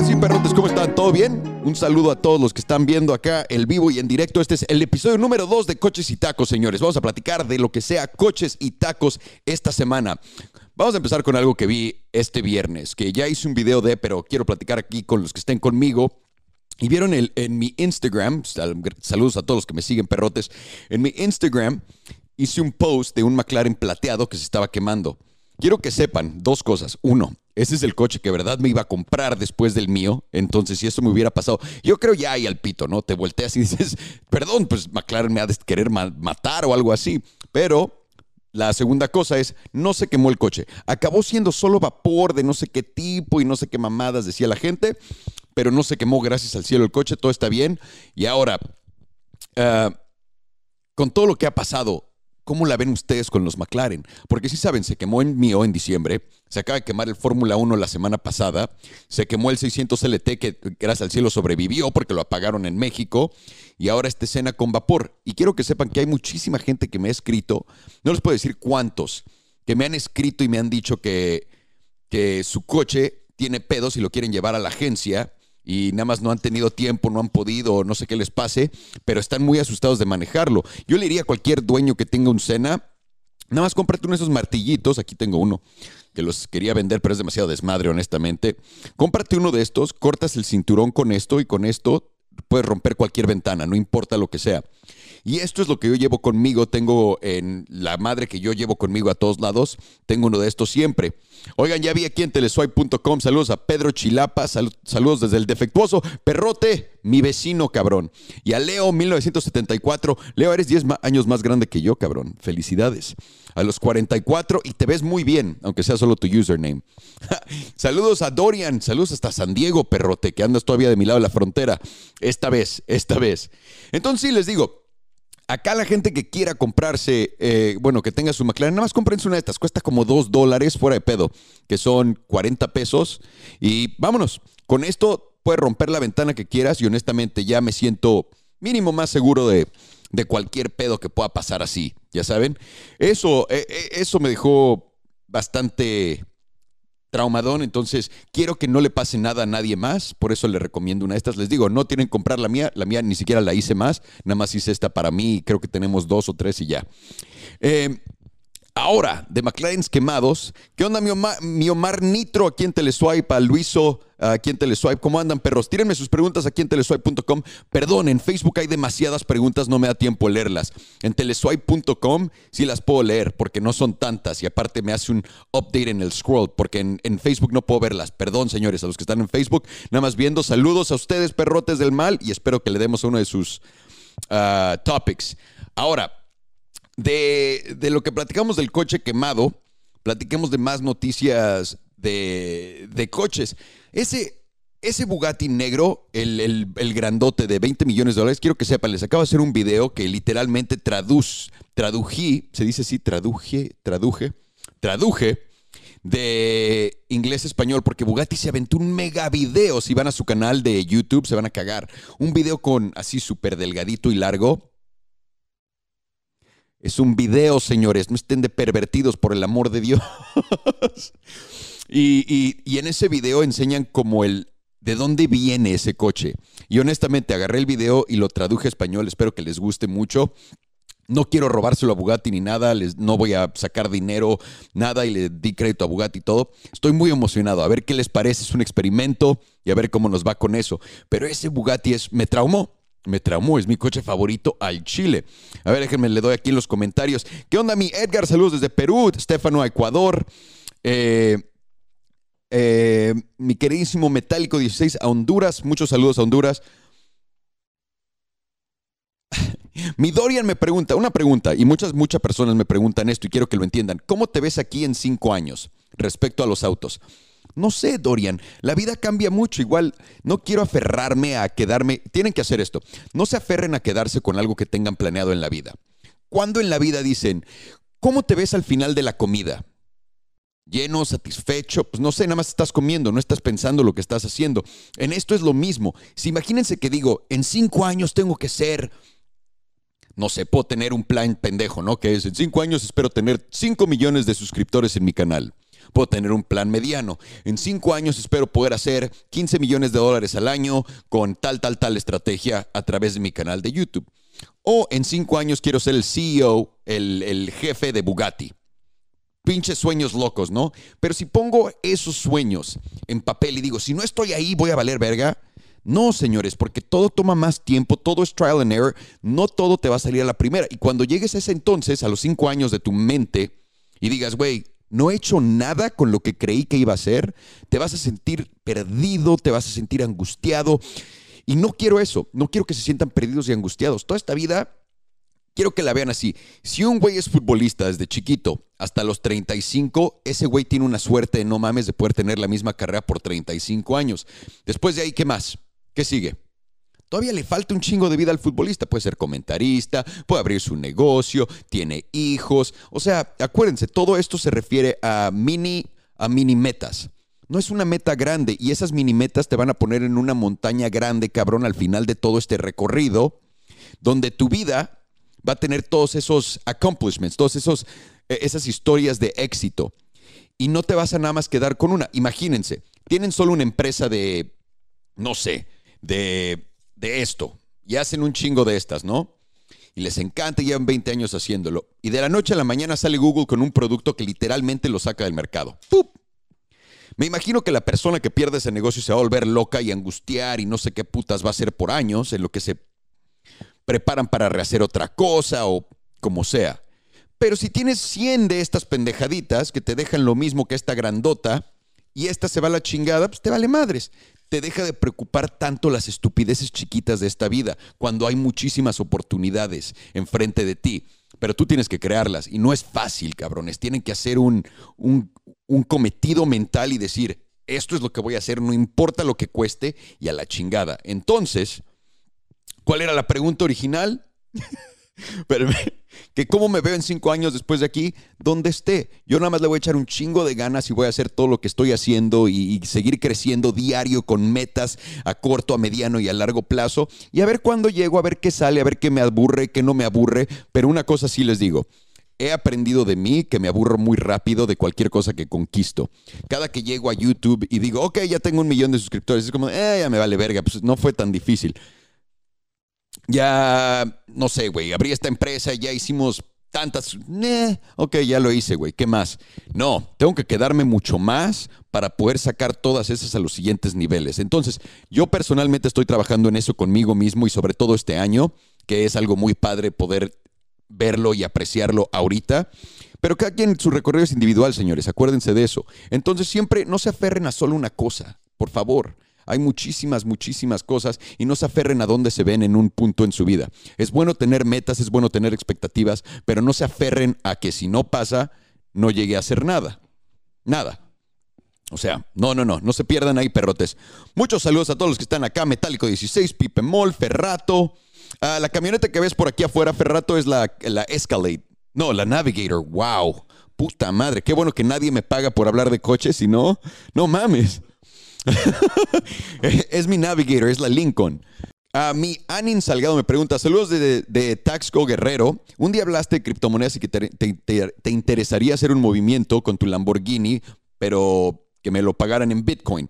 Ahora perrotes, ¿cómo están? ¿Todo bien? Un saludo a todos los que están viendo acá el vivo y en directo. Este es el episodio número 2 de Coches y Tacos, señores. Vamos a platicar de lo que sea coches y tacos esta semana. Vamos a empezar con algo que vi este viernes, que ya hice un video de, pero quiero platicar aquí con los que estén conmigo. Y vieron el, en mi Instagram, saludos a todos los que me siguen, perrotes. En mi Instagram hice un post de un McLaren plateado que se estaba quemando. Quiero que sepan dos cosas. Uno, ese es el coche que verdad me iba a comprar después del mío. Entonces, si eso me hubiera pasado, yo creo ya hay al pito, ¿no? Te volteas y dices, perdón, pues McLaren me ha de querer matar o algo así. Pero la segunda cosa es, no se quemó el coche. Acabó siendo solo vapor de no sé qué tipo y no sé qué mamadas decía la gente, pero no se quemó gracias al cielo el coche, todo está bien. Y ahora, ah, con todo lo que ha pasado, ¿Cómo la ven ustedes con los McLaren? Porque si saben, se quemó en mío en diciembre, se acaba de quemar el Fórmula 1 la semana pasada, se quemó el 600 LT que gracias al cielo sobrevivió porque lo apagaron en México y ahora esta escena con vapor. Y quiero que sepan que hay muchísima gente que me ha escrito, no les puedo decir cuántos, que me han escrito y me han dicho que, que su coche tiene pedos y lo quieren llevar a la agencia y nada más no han tenido tiempo, no han podido, no sé qué les pase, pero están muy asustados de manejarlo. Yo le diría a cualquier dueño que tenga un Sena, nada más cómprate uno de esos martillitos, aquí tengo uno que los quería vender, pero es demasiado desmadre, honestamente. Cómprate uno de estos, cortas el cinturón con esto y con esto puedes romper cualquier ventana, no importa lo que sea. Y esto es lo que yo llevo conmigo. Tengo en la madre que yo llevo conmigo a todos lados. Tengo uno de estos siempre. Oigan, ya vi aquí en teleswipe.com. Saludos a Pedro Chilapa. saludos desde el defectuoso Perrote, mi vecino, cabrón. Y a Leo, 1974. Leo, eres 10 años más grande que yo, cabrón. Felicidades. A los 44 y te ves muy bien, aunque sea solo tu username. saludos a Dorian. Saludos hasta San Diego, Perrote, que andas todavía de mi lado de la frontera. Esta vez, esta vez. Entonces sí, les digo, Acá la gente que quiera comprarse, eh, bueno, que tenga su McLaren, nada más cómprense una de estas. Cuesta como 2 dólares fuera de pedo, que son 40 pesos. Y vámonos, con esto puedes romper la ventana que quieras y honestamente ya me siento mínimo más seguro de, de cualquier pedo que pueda pasar así, ya saben. Eso, eh, eh, eso me dejó bastante traumadón, entonces quiero que no le pase nada a nadie más, por eso le recomiendo una de estas. Les digo, no tienen que comprar la mía, la mía ni siquiera la hice más, nada más hice esta para mí, creo que tenemos dos o tres y ya. Eh, Ahora, de McLaren quemados, ¿qué onda mi Omar, Nitro aquí en Teleswipe, a Luiso aquí en Teleswipe? ¿Cómo andan, perros? Tírenme sus preguntas aquí en teleswipe.com. Perdón, en Facebook hay demasiadas preguntas, no me da tiempo leerlas. En teleswipe.com sí las puedo leer porque no son tantas y aparte me hace un update en el scroll porque en, Facebook no puedo verlas. Perdón, señores, a los que están en Facebook, nada más viendo. Saludos a ustedes, perrotes del mal, y espero que le demos uno de sus ah, topics. Ahora, de, lo que platicamos del coche quemado, platiquemos de más noticias de, coches. Ese, ese Bugatti negro, el, grandote de 20 millones de dólares, quiero que sepan, les acabo de hacer un video que literalmente traduz, tradují, se dice así, traduje, traduje, traduje de inglés español, porque Bugatti se aventó un mega video. Si van a su canal de YouTube, se van a cagar. Un video con así súper delgadito y largo, es un video, señores, no estén de pervertidos por el amor de Dios. y, en ese video enseñan como el de dónde viene ese coche. Y honestamente agarré el video y lo traduje a español, espero que les guste mucho. No quiero robárselo a Bugatti ni nada, no voy a sacar dinero, nada, y le di crédito a Bugatti y todo. Estoy muy emocionado, a ver qué les parece, es un experimento y a ver cómo nos va con eso. Pero ese Bugatti es, me traumó, me traumó, es mi coche favorito al Chile. A ver, déjenme, le doy aquí en los comentarios. ¿Qué onda, mi Edgar? Saludos desde Perú, Estefano, Ecuador. Eh, eh, mi queridísimo Metálico 16 a Honduras. Muchos saludos a Honduras. Mi Dorian me pregunta, una pregunta, y muchas, muchas personas me preguntan esto y quiero que lo entiendan. ¿Cómo te ves aquí en cinco años respecto a los autos? No sé, Dorian, la vida cambia mucho. Igual, no quiero aferrarme a quedarme. Tienen que hacer esto. No se aferren a quedarse con algo que tengan planeado en la vida. Cuando en la vida dicen, ¿cómo te ves al final de la comida? Lleno, satisfecho, pues no sé, nada más estás comiendo, no estás pensando lo que estás haciendo. En esto es lo mismo. Si imagínense que digo, en cinco años tengo que ser, no sé, puedo tener un plan pendejo, ¿no? Que es, en cinco años espero tener cinco millones de suscriptores en mi canal. Puedo tener un plan mediano. En cinco años espero poder hacer 15 millones de dólares al año con tal, tal, tal estrategia a través de mi canal de YouTube. O en cinco años quiero ser el CEO, el, jefe de Bugatti pinches sueños locos, ¿no? Pero si pongo esos sueños en papel y digo, si no estoy ahí, voy a valer verga. No, señores, porque todo toma más tiempo, todo es trial and error, no todo te va a salir a la primera. Y cuando llegues a ese entonces, a los cinco años de tu mente, y digas, güey, no he hecho nada con lo que creí que iba a hacer, te vas a sentir perdido, te vas a sentir angustiado. Y no quiero eso, no quiero que se sientan perdidos y angustiados. Toda esta vida quiero que la vean así. Si un güey es futbolista desde chiquito hasta los 35, ese güey tiene una suerte de no mames de poder tener la misma carrera por 35 años. Después de ahí, ¿qué más? ¿Qué sigue? Todavía le falta un chingo de vida al futbolista. Puede ser comentarista, puede abrir su negocio, tiene hijos. O sea, acuérdense, todo esto se refiere a mini, a mini metas. No es una meta grande y esas mini metas te van a poner en una montaña grande, cabrón, al final de todo este recorrido, donde tu vida va a tener todos esos accomplishments, todas esos, eh, esas historias de éxito. Y no te vas a nada más quedar con una. Imagínense, tienen solo una empresa de, no sé, de, de esto. Y hacen un chingo de estas, ¿no? Y les encanta, llevan 20 años haciéndolo. Y de la noche a la mañana sale Google con un producto que literalmente lo saca del mercado. ¡Pup! Me imagino que la persona que pierde ese negocio se va a volver loca y angustiar y no sé qué putas va a hacer por años en lo que se preparan para rehacer otra cosa o como sea. Pero si tienes 100 de estas pendejaditas que te dejan lo mismo que esta grandota y esta se va a la chingada, pues te vale madres. Te deja de preocupar tanto las estupideces chiquitas de esta vida cuando hay muchísimas oportunidades enfrente de ti. Pero tú tienes que crearlas y no es fácil, cabrones. Tienen que hacer un, un, cometido mental y decir, esto es lo que voy a hacer, no importa lo que cueste y a la chingada. Entonces, ¿Cuál era la pregunta original? Pero, que cómo me veo en cinco años después de aquí, donde esté. Yo nada más le voy a echar un chingo de ganas y voy a hacer todo lo que estoy haciendo y, seguir creciendo diario con metas a corto, a mediano y a largo plazo. Y a ver cuándo llego, a ver qué sale, a ver qué me aburre, qué no me aburre. Pero una cosa sí les digo. He aprendido de mí que me aburro muy rápido de cualquier cosa que conquisto. Cada que llego a YouTube y digo, ok, ya tengo un millón de suscriptores, es como, eh, ya me vale verga, pues no fue tan difícil ya, no sé, güey, abrí esta empresa, ya hicimos tantas, ok, ya lo hice, güey, ¿qué más? No, tengo que quedarme mucho más para poder sacar todas esas a los siguientes niveles. Entonces, yo personalmente estoy trabajando en eso conmigo mismo y sobre todo este año, que es algo muy padre poder verlo y apreciarlo ahorita. Pero cada quien su recorrido es individual, señores, acuérdense de eso. Entonces, siempre no se aferren a solo una cosa, por favor. Hay muchísimas, muchísimas cosas y no se aferren a dónde se ven en un punto en su vida. Es bueno tener metas, es bueno tener expectativas, pero no se aferren a que si no pasa, no llegue a hacer nada. Nada. O sea, no, no, no, no se pierdan ahí, perrotes. Muchos saludos a todos los que están acá. Metálico 16, Pipe Mol, Ferrato. La camioneta que ves por aquí afuera, Ferrato, es la, la Escalade. No, la Navigator. Wow. Puta madre. Qué bueno que nadie me paga por hablar de coches, si no, no mames. es mi Navigator, es la Lincoln. A mi Anin Salgado me pregunta, saludos de, Taxco Guerrero. Un día hablaste de criptomonedas y que te, interesaría hacer un movimiento con tu Lamborghini, pero que me lo pagaran en Bitcoin.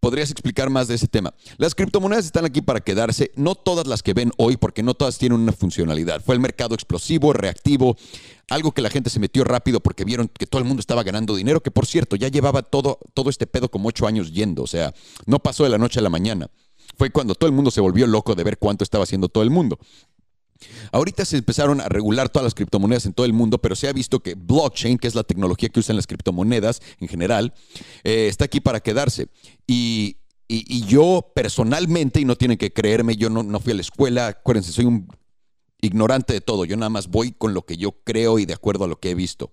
¿Podrías explicar más de ese tema? Las criptomonedas están aquí para quedarse, no todas las que ven hoy, porque no todas tienen una funcionalidad. Fue el mercado explosivo, reactivo, algo que la gente se metió rápido porque vieron que todo el mundo estaba ganando dinero, que por cierto, ya llevaba todo, todo este pedo como ocho años yendo, o sea, no pasó de la noche a la mañana. Fue cuando todo el mundo se volvió loco de ver cuánto estaba haciendo todo el mundo. Ahorita se empezaron a regular todas las criptomonedas en todo el mundo, pero se ha visto que blockchain, que es la tecnología que usan las criptomonedas en general, eh, está aquí para quedarse. Y, yo personalmente, y no tienen que creerme, yo no, no fui a la escuela, acuérdense, soy un ignorante de todo. Yo nada más voy con lo que yo creo y de acuerdo a lo que he visto.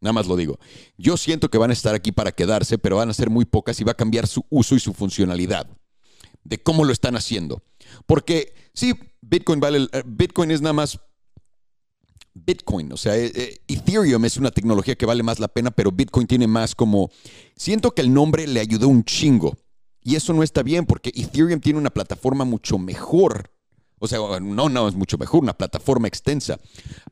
Nada más lo digo. Yo siento que van a estar aquí para quedarse, pero van a ser muy pocas y va a cambiar su uso y su funcionalidad de cómo lo están haciendo. Porque sí, Bitcoin vale, eh, Bitcoin es nada más Bitcoin, o sea, eh, eh, Ethereum es una tecnología que vale más la pena, pero Bitcoin tiene más como, siento que el nombre le ayudó un chingo. Y eso no está bien porque Ethereum tiene una plataforma mucho mejor O sea, no, no, es mucho mejor, una plataforma extensa.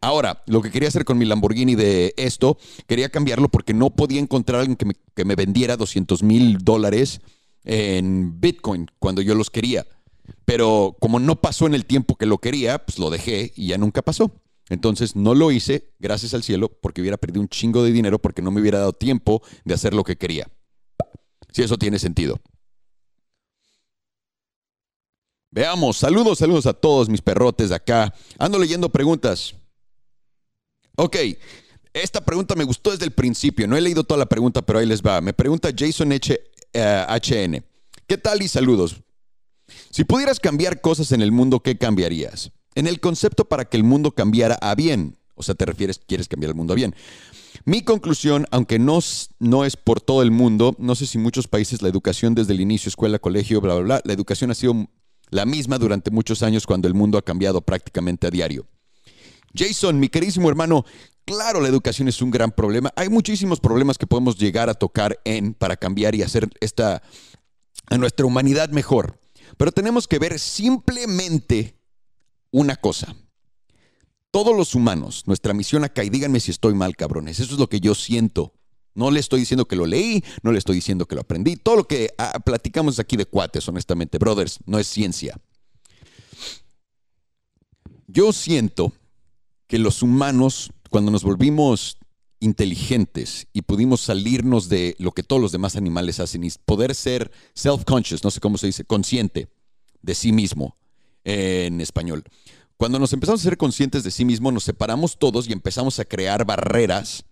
Ahora, lo que quería hacer con mi Lamborghini de esto, quería cambiarlo porque no podía encontrar a alguien que me, que me vendiera 200 mil dólares en Bitcoin cuando yo los quería. Pero como no pasó en el tiempo que lo quería, pues lo dejé y ya nunca pasó. Entonces no lo hice, gracias al cielo, porque hubiera perdido un chingo de dinero porque no me hubiera dado tiempo de hacer lo que quería. Si eso tiene sentido. Veamos, saludos, saludos a todos mis perrotes de acá. Ando leyendo preguntas. Ok, esta pregunta me gustó desde el principio. No he leído toda la pregunta, pero ahí les va. Me pregunta Jason H, HN. Eh, ¿Qué tal y saludos? Si pudieras cambiar cosas en el mundo, ¿qué cambiarías? En el concepto para que el mundo cambiara a bien. O sea, te refieres, quieres cambiar el mundo a bien. Mi conclusión, aunque no, no es por todo el mundo, no sé si muchos países la educación desde el inicio, escuela, colegio, bla, bla, bla, la educación ha sido la misma durante muchos años cuando el mundo ha cambiado prácticamente a diario. Jason, mi queridísimo hermano, claro, la educación es un gran problema. Hay muchísimos problemas que podemos llegar a tocar en para cambiar y hacer esta a nuestra humanidad mejor. Pero tenemos que ver simplemente una cosa. Todos los humanos, nuestra misión acá, y díganme si estoy mal, cabrones, eso es lo que yo siento. No le estoy diciendo que lo leí, no le estoy diciendo que lo aprendí. Todo lo que ah, platicamos aquí de cuates, honestamente, brothers, no es ciencia. Yo siento que los humanos, cuando nos volvimos inteligentes y pudimos salirnos de lo que todos los demás animales hacen y poder ser self-conscious, no sé cómo se dice, consciente de sí mismo en español. Cuando nos empezamos a ser conscientes de sí mismo, nos separamos todos y empezamos a crear barreras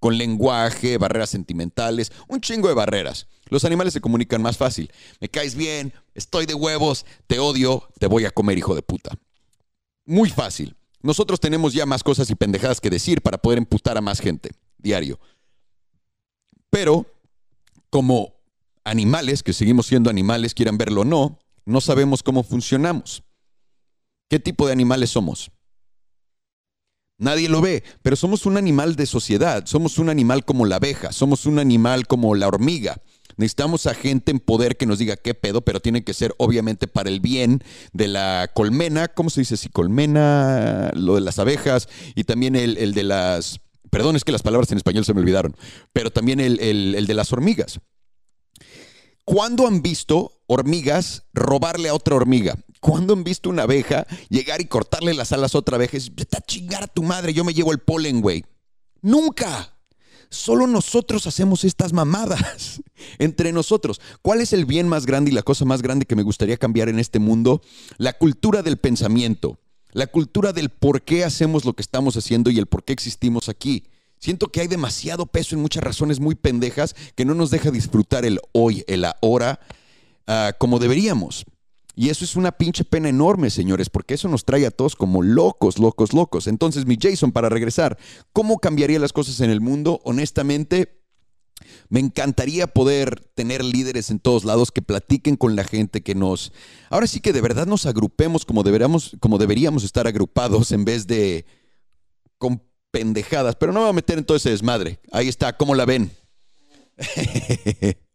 con lenguaje, barreras sentimentales, un chingo de barreras. Los animales se comunican más fácil. Me caes bien, estoy de huevos, te odio, te voy a comer, hijo de puta. Muy fácil. Nosotros tenemos ya más cosas y pendejadas que decir para poder emputar a más gente diario. Pero, como animales, que seguimos siendo animales, quieran verlo o no, no sabemos cómo funcionamos. ¿Qué tipo de animales somos? Nadie lo ve, pero somos un animal de sociedad, somos un animal como la abeja, somos un animal como la hormiga. Necesitamos a gente en poder que nos diga qué pedo, pero tiene que ser obviamente para el bien de la colmena, ¿cómo se dice? Si colmena, lo de las abejas y también el, de las, perdón, es que las palabras en español se me olvidaron, pero también el, de las hormigas. ¿Cuándo han visto hormigas robarle a otra hormiga? ¿Cuándo han visto una abeja llegar y cortarle las alas a otra abeja? Es, a chingar a tu madre, yo me llevo el polen, güey. Nunca. Solo nosotros hacemos estas mamadas entre nosotros. ¿Cuál es el bien más grande y la cosa más grande que me gustaría cambiar en este mundo? La cultura del pensamiento, la cultura del por qué hacemos lo que estamos haciendo y el por qué existimos aquí. Siento que hay demasiado peso en muchas razones muy pendejas que no nos deja disfrutar el hoy, el ahora, ah, como deberíamos. Y eso es una pinche pena enorme, señores, porque eso nos trae a todos como locos, locos, locos. Entonces, mi Jason, para regresar, ¿cómo cambiaría las cosas en el mundo? Honestamente, me encantaría poder tener líderes en todos lados que platiquen con la gente, que nos... Ahora sí que de verdad nos agrupemos como deberíamos, como deberíamos estar agrupados en vez de con pendejadas. Pero no me voy a meter en todo ese desmadre. Ahí está, ¿cómo la ven?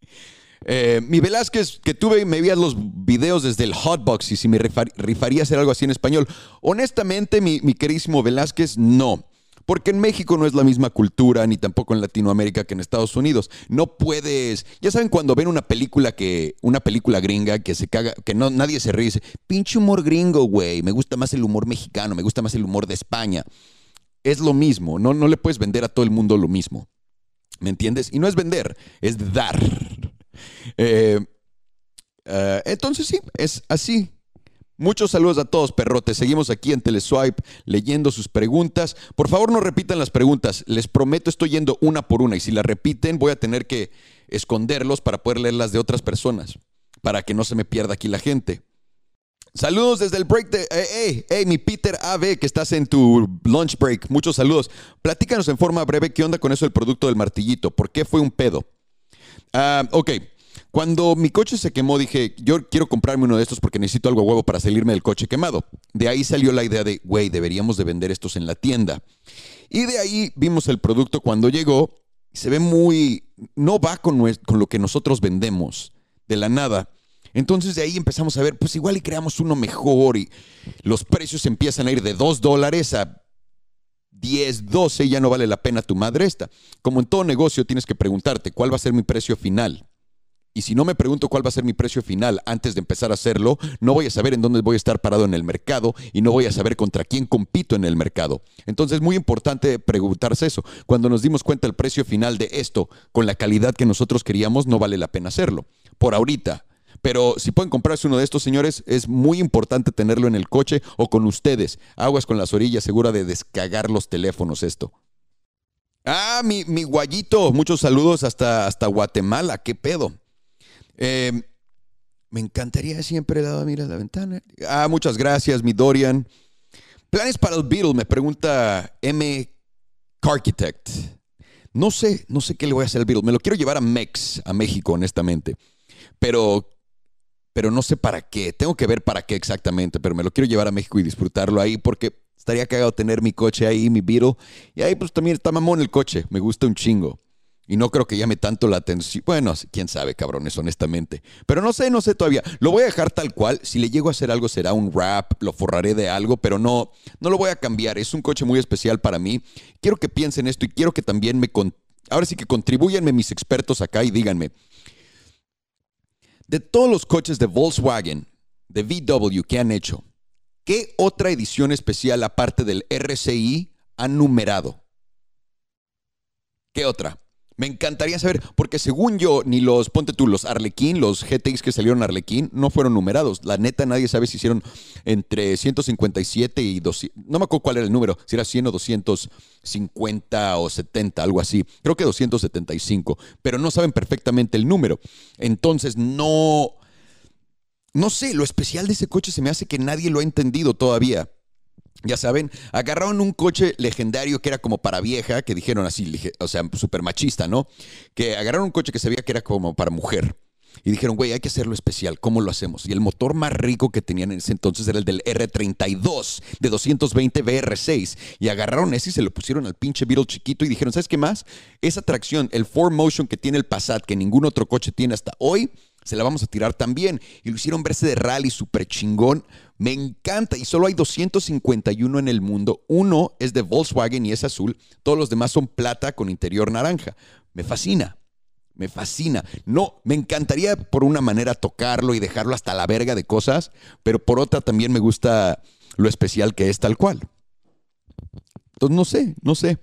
Eh, mi Velázquez, que tuve, me veías los videos desde el Hotbox y si me rifaría hacer algo así en español. Honestamente, mi, mi queridísimo Velázquez, no. Porque en México no es la misma cultura, ni tampoco en Latinoamérica que en Estados Unidos. No puedes. Ya saben, cuando ven una película que. Una película gringa que se caga, que no, nadie se ríe. Dice, pinche humor gringo, güey. Me gusta más el humor mexicano, me gusta más el humor de España. Es lo mismo. No, no le puedes vender a todo el mundo lo mismo. ¿Me entiendes? Y no es vender, es dar. Eh, eh, entonces sí, es así. Muchos saludos a todos, perrotes. Seguimos aquí en Teleswipe leyendo sus preguntas. Por favor, no repitan las preguntas. Les prometo, estoy yendo una por una. Y si las repiten, voy a tener que esconderlos para poder leerlas de otras personas. Para que no se me pierda aquí la gente. Saludos desde el break de. Hey, hey, mi Peter AB, que estás en tu lunch break. Muchos saludos. Platícanos en forma breve qué onda con eso del producto del martillito. ¿Por qué fue un pedo? Ah, ok. Cuando mi coche se quemó, dije, yo quiero comprarme uno de estos porque necesito algo huevo para salirme del coche quemado. De ahí salió la idea de, güey, deberíamos de vender estos en la tienda. Y de ahí vimos el producto cuando llegó. Se ve muy... No va con, con lo que nosotros vendemos de la nada. Entonces de ahí empezamos a ver, pues igual y creamos uno mejor y los precios empiezan a ir de 2 dólares a 10, 12, ya no vale la pena tu madre esta. Como en todo negocio tienes que preguntarte cuál va a ser mi precio final. Y si no me pregunto cuál va a ser mi precio final antes de empezar a hacerlo, no voy a saber en dónde voy a estar parado en el mercado y no voy a saber contra quién compito en el mercado. Entonces es muy importante preguntarse eso. Cuando nos dimos cuenta el precio final de esto con la calidad que nosotros queríamos, no vale la pena hacerlo. Por ahorita, pero si pueden comprarse uno de estos, señores, es muy importante tenerlo en el coche o con ustedes. Aguas con las orillas, segura de descagar los teléfonos esto. Ah, mi, mi guayito, muchos saludos hasta, hasta Guatemala, qué pedo. Em, me encantaría siempre dado mira la ventana. Ah, muchas gracias, mi Dorian. Planes para el Beetle, me pregunta M. Architect. No sé, no sé qué le voy a hacer al Beetle. Me lo quiero llevar a Mex, a México, honestamente. Pero, pero no sé para qué. Tengo que ver para qué exactamente, pero me lo quiero llevar a México y disfrutarlo ahí porque estaría cagado tener mi coche ahí, mi Beetle. Y ahí pues también está mamón el coche. Me gusta un chingo. Y no creo que llame tanto la atención. Bueno, quién sabe, cabrones, honestamente. Pero no sé, no sé todavía. Lo voy a dejar tal cual. Si le llego a hacer algo, será un rap, lo forraré de algo, pero no, no lo voy a cambiar. Es un coche muy especial para mí. Quiero que piensen esto y quiero que también me. Ahora sí que contribuyanme mis expertos acá y díganme. De todos los coches de Volkswagen, de VW que han hecho, ¿qué otra edición especial aparte del RCI han numerado? ¿Qué otra? Me encantaría saber, porque según yo, ni los, ponte tú, los Arlequín, los GTX que salieron Arlequín, no fueron numerados. La neta, nadie sabe si hicieron entre 157 y 200. No me acuerdo cuál era el número, si era 100 o 250 o 70, algo así. Creo que 275, pero no saben perfectamente el número. Entonces, no. No sé, lo especial de ese coche se me hace que nadie lo ha entendido todavía. Ya saben, agarraron un coche legendario que era como para vieja, que dijeron así, o sea, súper machista, ¿no? Que agarraron un coche que se veía que era como para mujer. Y dijeron, güey, hay que hacerlo especial. ¿Cómo lo hacemos? Y el motor más rico que tenían en ese entonces era el del R32 de 220 VR6. Y agarraron ese y se lo pusieron al pinche Beetle chiquito y dijeron, ¿sabes qué más? Esa tracción, el 4Motion que tiene el Passat, que ningún otro coche tiene hasta hoy, se la vamos a tirar también. Y lo hicieron verse de rally súper chingón. Me encanta. Y solo hay 251 en el mundo. Uno es de Volkswagen y es azul. Todos los demás son plata con interior naranja. Me fascina. Me fascina. No, me encantaría por una manera tocarlo y dejarlo hasta la verga de cosas, pero por otra también me gusta lo especial que es tal cual. Entonces, no sé, no sé.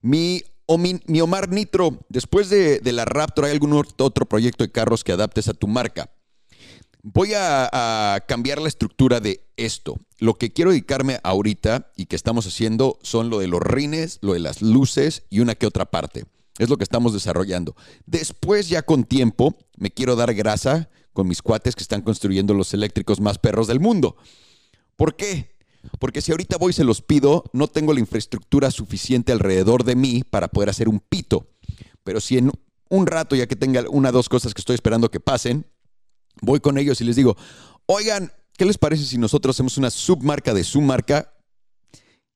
Mi o mi, Omar Nitro, después de, la Raptor, ¿hay algún otro proyecto de carros que adaptes a tu marca? Voy a, cambiar la estructura de esto. Lo que quiero dedicarme ahorita y que estamos haciendo son lo de los rines, lo de las luces y una que otra parte. Es lo que estamos desarrollando. Después, ya con tiempo, me quiero dar grasa con mis cuates que están construyendo los eléctricos más perros del mundo. ¿Por qué? Porque si ahorita voy y se los pido, no tengo la infraestructura suficiente alrededor de mí para poder hacer un pito. Pero si en un rato, ya que tenga una o dos cosas que estoy esperando que pasen, voy con ellos y les digo, oigan, ¿qué les parece si nosotros hacemos una submarca de su marca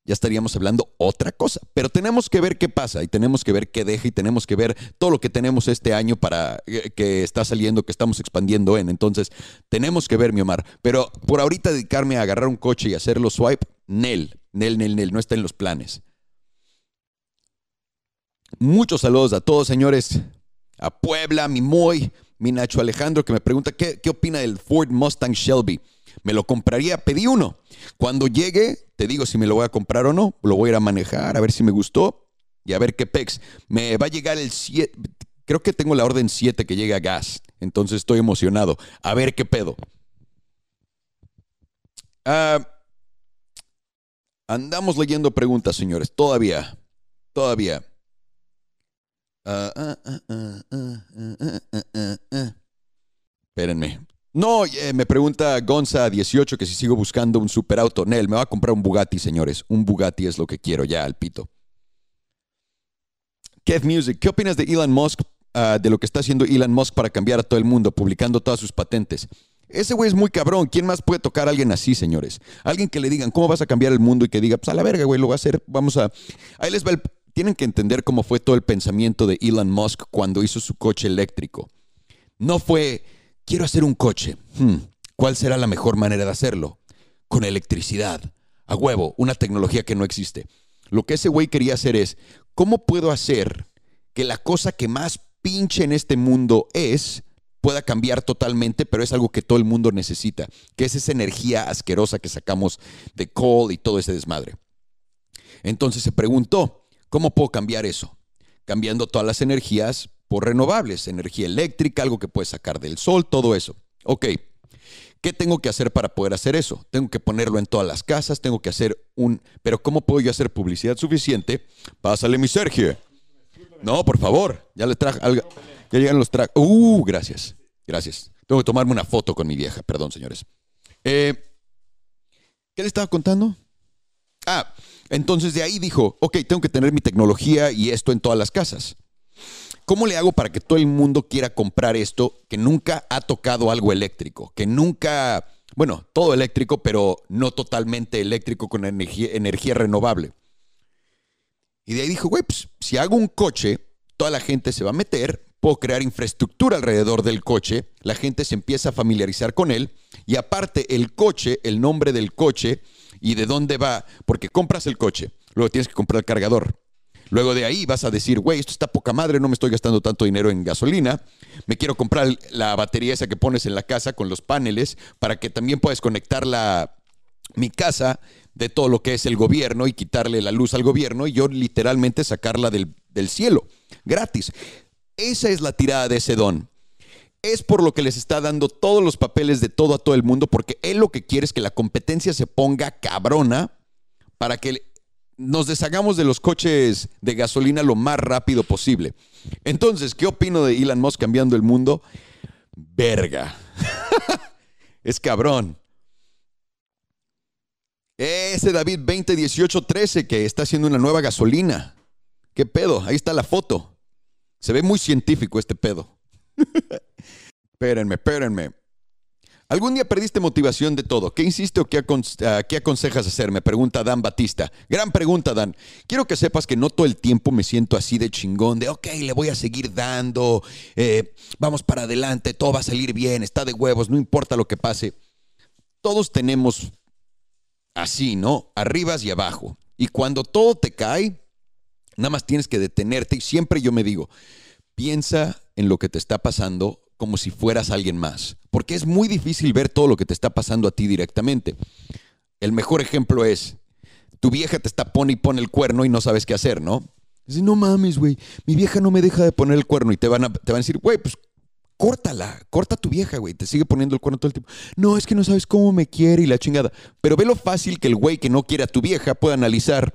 ya estaríamos hablando otra cosa. Pero tenemos que ver qué pasa y tenemos que ver qué deja y tenemos que ver todo lo que tenemos este año para eh, que está saliendo, que estamos expandiendo en. Entonces, tenemos que ver, mi Omar. Pero por ahorita dedicarme a agarrar un coche y hacerlo swipe, Nel, Nel, Nel, Nel, no está en los planes. Muchos saludos a todos, señores. A Puebla, mi Moy, mi Nacho Alejandro, que me pregunta qué, qué opina del Ford Mustang Shelby. Me lo compraría, pedí uno. Cuando llegue, te digo si me lo voy a comprar o no. Lo voy a ir a manejar, a ver si me gustó y a ver qué pex. Me va a llegar el 7. Creo que tengo la orden 7 que llega a gas. Entonces estoy emocionado. A ver qué pedo. Ah, andamos leyendo preguntas, señores. Todavía. Todavía. Ah, ah, Espérenme. No, eh, me pregunta Gonza18 que si sigo buscando un superauto. Nel, me va a comprar un Bugatti, señores. Un Bugatti es lo que quiero ya, al pito. Kev Music, ¿qué opinas de Elon Musk, ah, de lo que está haciendo Elon Musk para cambiar a todo el mundo, publicando todas sus patentes? Ese güey es muy cabrón. ¿Quién más puede tocar a alguien así, señores? Alguien que le digan, ¿cómo vas a cambiar el mundo? Y que diga, pues a la verga, güey, lo va a hacer. Vamos a. Ahí les va el. Tienen que entender cómo fue todo el pensamiento de Elon Musk cuando hizo su coche eléctrico. No fue quiero hacer un coche. Hmm, ¿Cuál será la mejor manera de hacerlo? Con electricidad. A huevo, una tecnología que no existe. Lo que ese güey quería hacer es, ¿cómo puedo hacer que la cosa que más pinche en este mundo es pueda cambiar totalmente, pero es algo que todo el mundo necesita, que es esa energía asquerosa que sacamos de coal y todo ese desmadre. Entonces se preguntó, ¿cómo puedo cambiar eso? Cambiando todas las energías por renovables, energía eléctrica, algo que puedes sacar del sol, todo eso. Ok, ¿qué tengo que hacer para poder hacer eso? Tengo que ponerlo en todas las casas, tengo que hacer un... Pero ¿cómo puedo yo hacer publicidad suficiente? Pásale mi Sergio. No, por favor, ya le traje algo. Ya llegan los tracks. Uh, gracias. Gracias. Tengo que tomarme una foto con mi vieja. Perdón, señores. Eh, ¿Qué le estaba contando? Ah, entonces de ahí dijo, ok, tengo que tener mi tecnología y esto en todas las casas. ¿Cómo le hago para que todo el mundo quiera comprar esto que nunca ha tocado algo eléctrico? Que nunca, bueno, todo eléctrico, pero no totalmente eléctrico con energía, renovable. Y de ahí dijo, güey, pues si hago un coche, toda la gente se va a meter, puedo crear infraestructura alrededor del coche, la gente se empieza a familiarizar con él y aparte el coche, el nombre del coche y de dónde va, porque compras el coche, luego tienes que comprar el cargador. Luego de ahí vas a decir, güey, esto está poca madre, no me estoy gastando tanto dinero en gasolina, me quiero comprar la batería esa que pones en la casa con los paneles para que también puedas conectar la, mi casa de todo lo que es el gobierno y quitarle la luz al gobierno y yo literalmente sacarla del, del cielo, gratis. Esa es la tirada de ese don. Es por lo que les está dando todos los papeles de todo a todo el mundo, porque él lo que quiere es que la competencia se ponga cabrona para que nos deshagamos de los coches de gasolina lo más rápido posible. Entonces, ¿qué opino de Elon Musk cambiando el mundo? Verga. es cabrón. Ese David 201813 que está haciendo una nueva gasolina. ¿Qué pedo? Ahí está la foto. Se ve muy científico este pedo. espérenme, espérenme. ¿Algún día perdiste motivación de todo? ¿Qué hiciste o qué, ah, qué, aconsejas hacer? Me pregunta Dan Batista. Gran pregunta, Dan. Quiero que sepas que no todo el tiempo me siento así de chingón, de ok, le voy a seguir dando, eh, vamos para adelante, todo va a salir bien, está de huevos, no importa lo que pase. Todos tenemos así, ¿no? Arribas y abajo. Y cuando todo te cae, Nada más tienes que detenerte y siempre yo me digo, piensa en lo que te está pasando como si fueras alguien más, porque es muy difícil ver todo lo que te está pasando a ti directamente. El mejor ejemplo es, tu vieja te está pone y pone el cuerno y no sabes qué hacer, ¿no? Dices, no mames, güey, mi vieja no me deja de poner el cuerno y te van a, te van a decir, güey, pues córtala, corta a tu vieja, güey, te sigue poniendo el cuerno todo el tiempo. No, es que no sabes cómo me quiere y la chingada. Pero ve lo fácil que el güey que no quiere a tu vieja puede analizar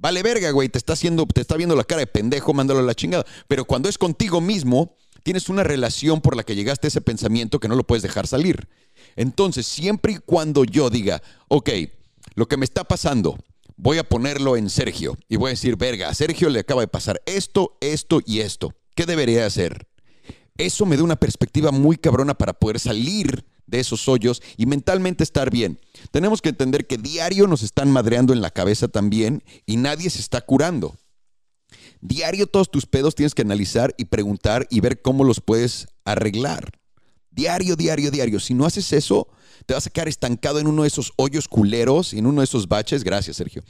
Vale verga, güey, te está haciendo, te está viendo la cara de pendejo, mándalo a la chingada. Pero cuando es contigo mismo, tienes una relación por la que llegaste a ese pensamiento que no lo puedes dejar salir. Entonces, siempre y cuando yo diga, ok, lo que me está pasando, voy a ponerlo en Sergio y voy a decir, verga, a Sergio le acaba de pasar esto, esto y esto. ¿Qué debería hacer? Eso me da una perspectiva muy cabrona para poder salir de esos hoyos y mentalmente estar bien. Tenemos que entender que diario nos están madreando en la cabeza también y nadie se está curando. Diario todos tus pedos tienes que analizar y preguntar y ver cómo los puedes arreglar. Diario, diario, diario. Si no haces eso, te vas a quedar estancado en uno de esos hoyos culeros, en uno de esos baches. Gracias, Sergio.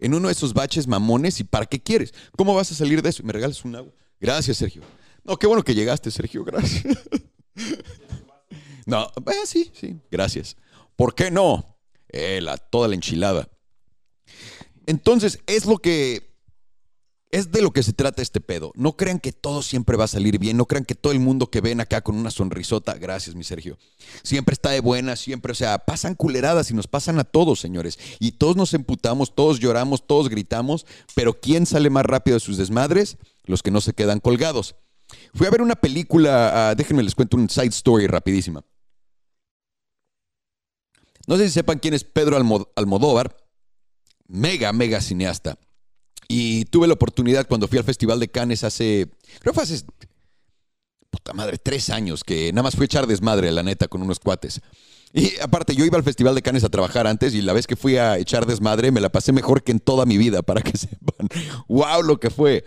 En uno de esos baches mamones. ¿Y para qué quieres? ¿Cómo vas a salir de eso? ¿Me regalas un agua? Gracias, Sergio. No, qué bueno que llegaste, Sergio. Gracias. No, eh, sí, sí, gracias. ¿Por qué no? Eh, la, toda la enchilada. Entonces, es lo que. Es de lo que se trata este pedo. No crean que todo siempre va a salir bien. No crean que todo el mundo que ven acá con una sonrisota, gracias, mi Sergio, siempre está de buena, siempre. O sea, pasan culeradas y nos pasan a todos, señores. Y todos nos emputamos, todos lloramos, todos gritamos. Pero ¿quién sale más rápido de sus desmadres? Los que no se quedan colgados. Fui a ver una película, ah, déjenme les cuento un side story rapidísima. No sé si sepan quién es Pedro Almodóvar, mega, mega cineasta. Y tuve la oportunidad cuando fui al Festival de Cannes hace, creo que hace, puta madre, tres años, que nada más fui a echar desmadre, la neta, con unos cuates. Y aparte, yo iba al Festival de Cannes a trabajar antes y la vez que fui a echar desmadre me la pasé mejor que en toda mi vida, para que sepan. ¡Wow! Lo que fue.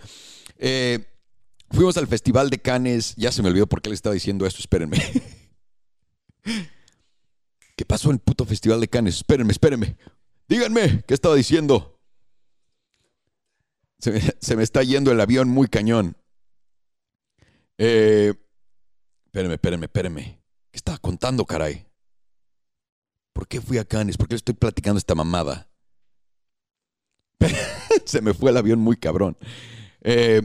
Eh, fuimos al Festival de Cannes, ya se me olvidó por qué le estaba diciendo esto, espérenme. ¿Qué pasó en el puto festival de Cannes? Espérenme, espérenme. Díganme, ¿qué estaba diciendo? Se me, está yendo el avión muy cañón. Eh, espérenme, espérenme, espérenme. ¿Qué estaba contando, caray? ¿Por qué fui a Cannes? ¿Por qué le estoy platicando esta mamada? se me fue el avión muy cabrón. Eh,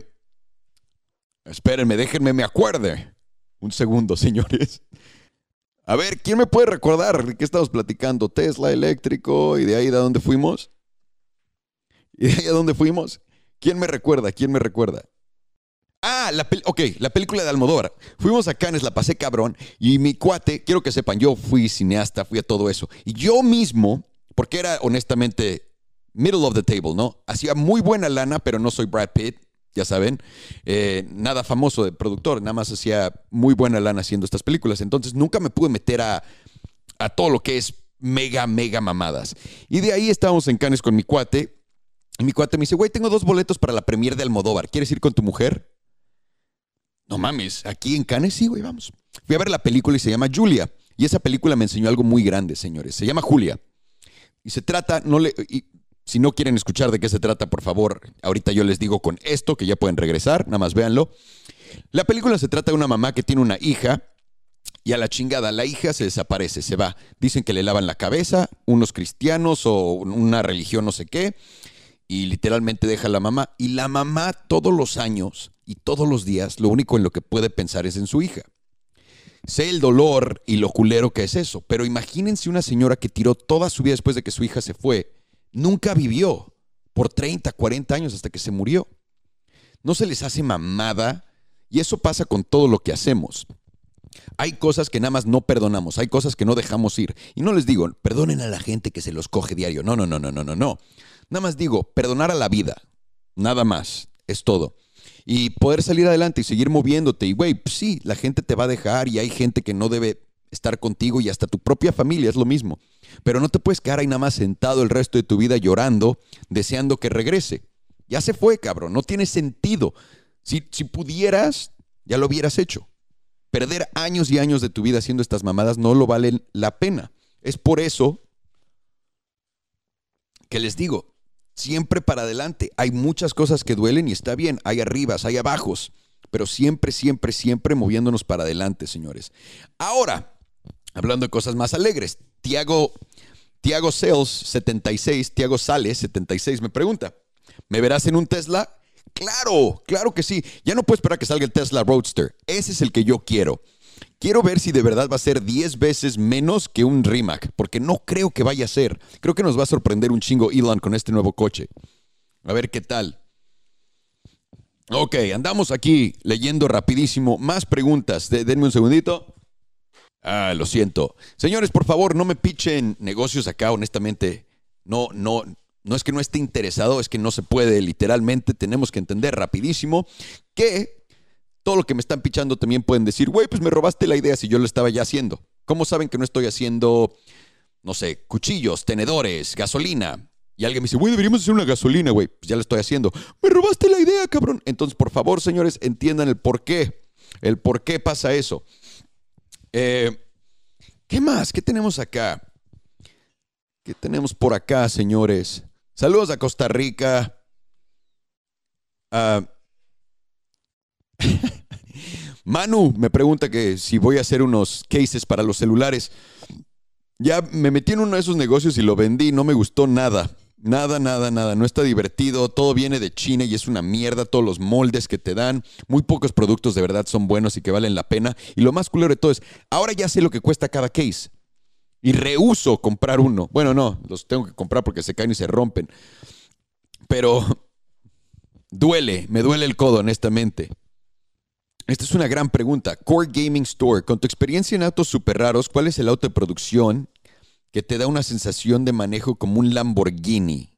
espérenme, déjenme, me acuerde. Un segundo, señores. A ver, ¿quién me puede recordar de qué estamos platicando? Tesla eléctrico y de ahí de dónde fuimos. ¿Y de ahí a dónde fuimos? ¿Quién me recuerda? ¿Quién me recuerda? Ah, la ok, la película de Almodóvar. Fuimos a Cannes, la pasé cabrón. Y mi cuate, quiero que sepan, yo fui cineasta, fui a todo eso. Y yo mismo, porque era honestamente middle of the table, ¿no? Hacía muy buena lana, pero no soy Brad Pitt, ya saben. Eh, nada famoso de productor, nada más hacía muy buena lana haciendo estas películas. Entonces nunca me pude meter a, a todo lo que es mega, mega mamadas. Y de ahí estábamos en Cannes con mi cuate. Mi cuate me dice, güey, tengo dos boletos para la premier de Almodóvar. ¿Quieres ir con tu mujer? No mames, aquí en Cannes sí, güey, vamos. Fui a ver la película y se llama Julia. Y esa película me enseñó algo muy grande, señores. Se llama Julia. Y se trata, no le, si no quieren escuchar de qué se trata, por favor, ahorita yo les digo con esto, que ya pueden regresar, nada más véanlo. La película se trata de una mamá que tiene una hija y a la chingada, la hija se desaparece, se va. Dicen que le lavan la cabeza, unos cristianos o una religión no sé qué, y literalmente deja a la mamá. Y la mamá todos los años y todos los días lo único en lo que puede pensar es en su hija. Sé el dolor y lo culero que es eso, pero imagínense una señora que tiró toda su vida después de que su hija se fue, nunca vivió por 30, 40 años hasta que se murió. No se les hace mamada y eso pasa con todo lo que hacemos. Hay cosas que nada más no perdonamos, hay cosas que no dejamos ir. Y no les digo, perdonen a la gente que se los coge diario. No, no, no, no, no, no, no. Nada más digo, perdonar a la vida. Nada más. Es todo y poder salir adelante y seguir moviéndote. Y, güey, pues sí, la gente te va a dejar y hay gente que no debe estar contigo y hasta tu propia familia es lo mismo. Pero no te puedes quedar ahí nada más sentado el resto de tu vida llorando, deseando que regrese. Ya se fue, cabrón, no tiene sentido. Si, si pudieras, ya lo hubieras hecho. Perder años y años de tu vida haciendo estas mamadas no lo valen la pena. Es por eso que les digo, siempre para adelante. Hay muchas cosas que duelen y está bien, hay arribas, hay abajos, pero siempre, siempre, siempre moviéndonos para adelante, señores. Ahora, hablando de cosas más alegres, Tiago, Tiago Sales 76, Tiago Sales 76 me pregunta, ¿me verás en un Tesla? Claro, claro que sí. Ya no puedo esperar que salga el Tesla Roadster. Ese es el que yo quiero. Quiero ver si de verdad va a ser 10 veces menos que un Rimac, porque no creo que vaya a ser. Creo que nos va a sorprender un chingo Elon con este nuevo coche. A ver qué tal. Ok, andamos aquí leyendo rapidísimo. Más preguntas. denme un segundito. Ah, lo siento. Señores, por favor, no me pichen negocios acá, honestamente. No, no, no es que no esté interesado, es que no se puede. Literalmente tenemos que entender rapidísimo que todo lo que me están pichando también pueden decir, güey, pues me robaste la idea si yo lo estaba ya haciendo. ¿Cómo saben que no estoy haciendo, no sé, cuchillos, tenedores, gasolina? Y alguien me dice, güey, deberíamos hacer una gasolina, güey. Pues ya lo estoy haciendo. Me robaste la idea, cabrón. Entonces, por favor, señores, entiendan el por qué. El por qué pasa eso. Eh, ¿Qué más? ¿Qué tenemos acá? ¿Qué tenemos por acá, señores? Saludos a Costa Rica. Manu me pregunta que si voy a hacer unos cases para los celulares. Ya me metí en uno de esos negocios y lo vendí, no me gustó nada. Nada, nada, nada. No está divertido. Todo viene de China y es una mierda. Todos los moldes que te dan. Muy pocos productos de verdad son buenos y que valen la pena. Y lo más culero de todo es, ahora ya sé lo que cuesta cada case. Y rehuso comprar uno. Bueno, no, los tengo que comprar porque se caen y se rompen. Pero duele, me duele el codo, honestamente. Esta es una gran pregunta. Core Gaming Store, con tu experiencia en autos super raros, ¿cuál es el auto de producción que te da una sensación de manejo como un Lamborghini?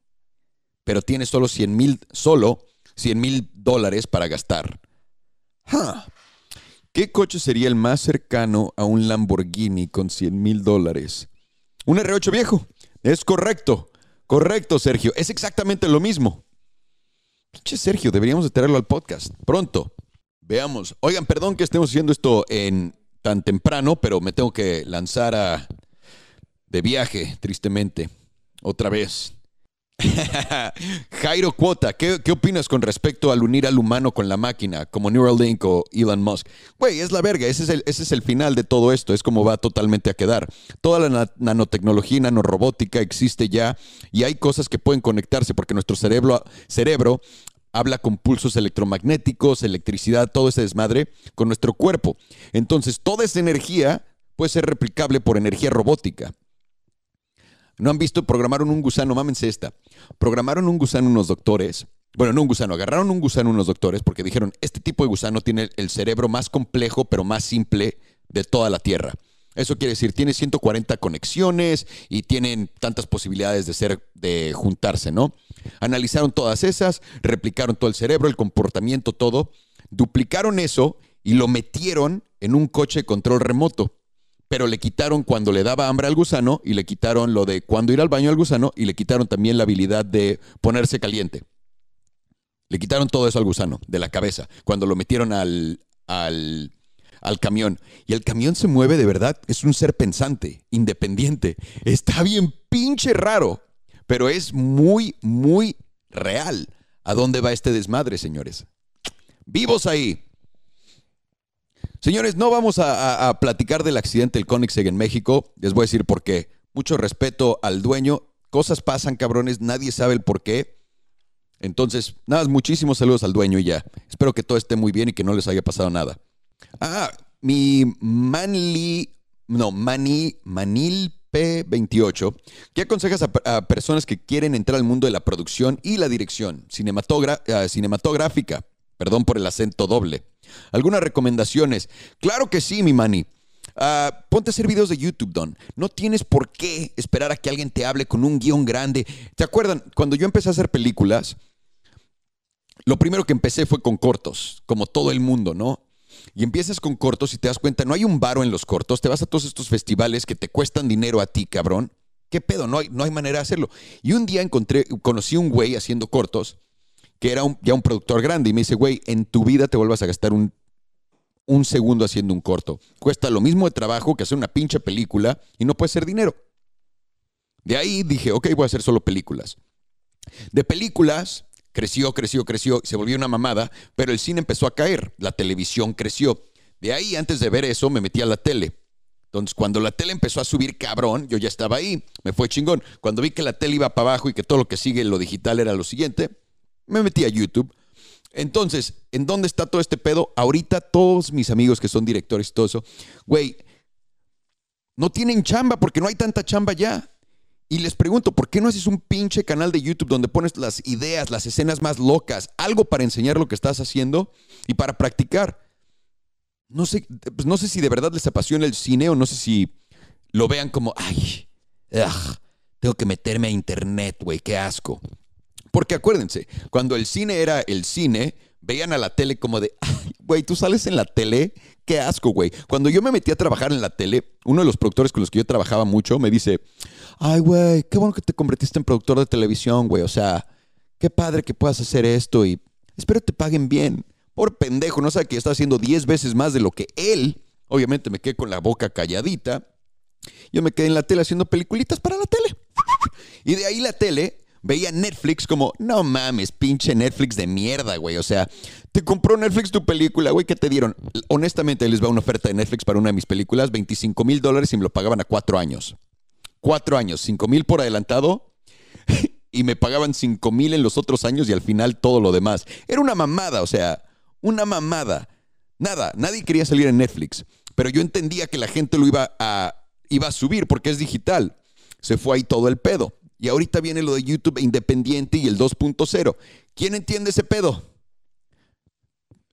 Pero tienes solo 100 mil, solo 100 mil dólares para gastar. ¿Qué coche sería el más cercano a un Lamborghini con 100 mil dólares? Un R8 viejo. Es correcto. Correcto, Sergio. Es exactamente lo mismo. Pinche Sergio, deberíamos de traerlo al podcast. Pronto. Veamos. Oigan, perdón que estemos haciendo esto en tan temprano, pero me tengo que lanzar a, de viaje, tristemente, otra vez. Jairo Cuota, ¿qué, opinas con respecto al unir al humano con la máquina, como Neuralink o Elon Musk? Güey, es la verga, ese es, el, ese es el final de todo esto, es como va totalmente a quedar. Toda la nanotecnología y nanorobótica existe ya y hay cosas que pueden conectarse porque nuestro cerebro, cerebro habla con pulsos electromagnéticos, electricidad, todo ese desmadre con nuestro cuerpo. Entonces, toda esa energía puede ser replicable por energía robótica. ¿No han visto? Programaron un gusano, mámense esta. Programaron un gusano unos doctores. Bueno, no un gusano, agarraron un gusano unos doctores porque dijeron, este tipo de gusano tiene el cerebro más complejo pero más simple de toda la Tierra. Eso quiere decir, tiene 140 conexiones y tienen tantas posibilidades de ser, de juntarse, ¿no? Analizaron todas esas, replicaron todo el cerebro, el comportamiento, todo, duplicaron eso y lo metieron en un coche de control remoto. Pero le quitaron cuando le daba hambre al gusano y le quitaron lo de cuando ir al baño al gusano y le quitaron también la habilidad de ponerse caliente. Le quitaron todo eso al gusano de la cabeza cuando lo metieron al, al al camión. Y el camión se mueve de verdad. Es un ser pensante, independiente. Está bien pinche raro, pero es muy, muy real. ¿A dónde va este desmadre, señores? Vivos ahí. Señores, no vamos a, platicar del accidente del Koenigsegg en México. Les voy a decir por qué. Mucho respeto al dueño. Cosas pasan, cabrones. Nadie sabe el por qué. Entonces, nada, muchísimos saludos al dueño y ya. Espero que todo esté muy bien y que no les haya pasado nada. Ah, mi Manly, no, Mani, Manil P28. ¿Qué aconsejas a, personas que quieren entrar al mundo de la producción y la dirección ah, cinematográfica? Perdón por el acento doble. ¿Algunas recomendaciones? Claro que sí, mi Mani. Ah, ponte a hacer videos de YouTube, Don. No tienes por qué esperar a que alguien te hable con un guion grande. ¿Te acuerdan? Cuando yo empecé a hacer películas, lo primero que empecé fue con cortos, como todo el mundo, ¿no? Y empiezas con cortos y te das cuenta, no hay un varo en los cortos, te vas a todos estos festivales que te cuestan dinero a ti, cabrón. ¿Qué pedo? No hay, no hay manera de hacerlo. Y un día encontré, conocí un güey haciendo cortos que era ya un productor grande y me dice, güey, en tu vida te vuelvas a gastar un, un segundo haciendo un corto. Cuesta lo mismo de trabajo que hacer una pinche película y no puede ser dinero. De ahí dije, ok, voy a hacer solo películas. De películas creció, creció, creció, se volvió una mamada, pero el cine empezó a caer, la televisión creció. De ahí, antes de ver eso, me metí a la tele. Entonces, cuando la tele empezó a subir cabrón, yo ya estaba ahí, me fue chingón. Cuando vi que la tele iba para abajo y que todo lo que sigue lo digital era lo siguiente, me metí a YouTube. Entonces, ¿en dónde está todo este pedo? Ahorita todos mis amigos que son directores y todo eso, güey, no tienen chamba porque no hay tanta chamba ya. Y les pregunto, ¿por qué no haces un pinche canal de YouTube donde pones las ideas, las escenas más locas, algo para enseñar lo que estás haciendo y para practicar? No sé, pues no sé si de verdad les apasiona el cine o no sé si lo vean como, ay, tengo que meterme a internet, güey, qué asco. Porque acuérdense, cuando el cine era el cine, veían a la tele como de, güey, tú sales en la tele, qué asco, güey. Cuando yo me metí a trabajar en la tele, uno de los productores con los que yo trabajaba mucho me dice, ay, güey, qué bueno que te convertiste en productor de televisión, güey. O sea, qué padre que puedas hacer esto y espero te paguen bien. Por pendejo, no sabe que está haciendo 10 veces más de lo que él. Obviamente me quedé con la boca calladita. Yo me quedé en la tele haciendo peliculitas para la tele. Y de ahí la tele veía Netflix como, no mames, pinche Netflix de mierda, güey. O sea, te compró Netflix tu película, güey, ¿qué te dieron? Honestamente, les va una oferta de Netflix para una de mis películas, 25 mil dólares y me lo pagaban a cuatro años. Cuatro años, 5 mil por adelantado y me pagaban 5 mil en los otros años y al final todo lo demás. Era una mamada, o sea, una mamada. Nada, nadie quería salir en Netflix, pero yo entendía que la gente lo iba a, iba a subir porque es digital. Se fue ahí todo el pedo. Y ahorita viene lo de YouTube independiente y el 2.0. ¿Quién entiende ese pedo?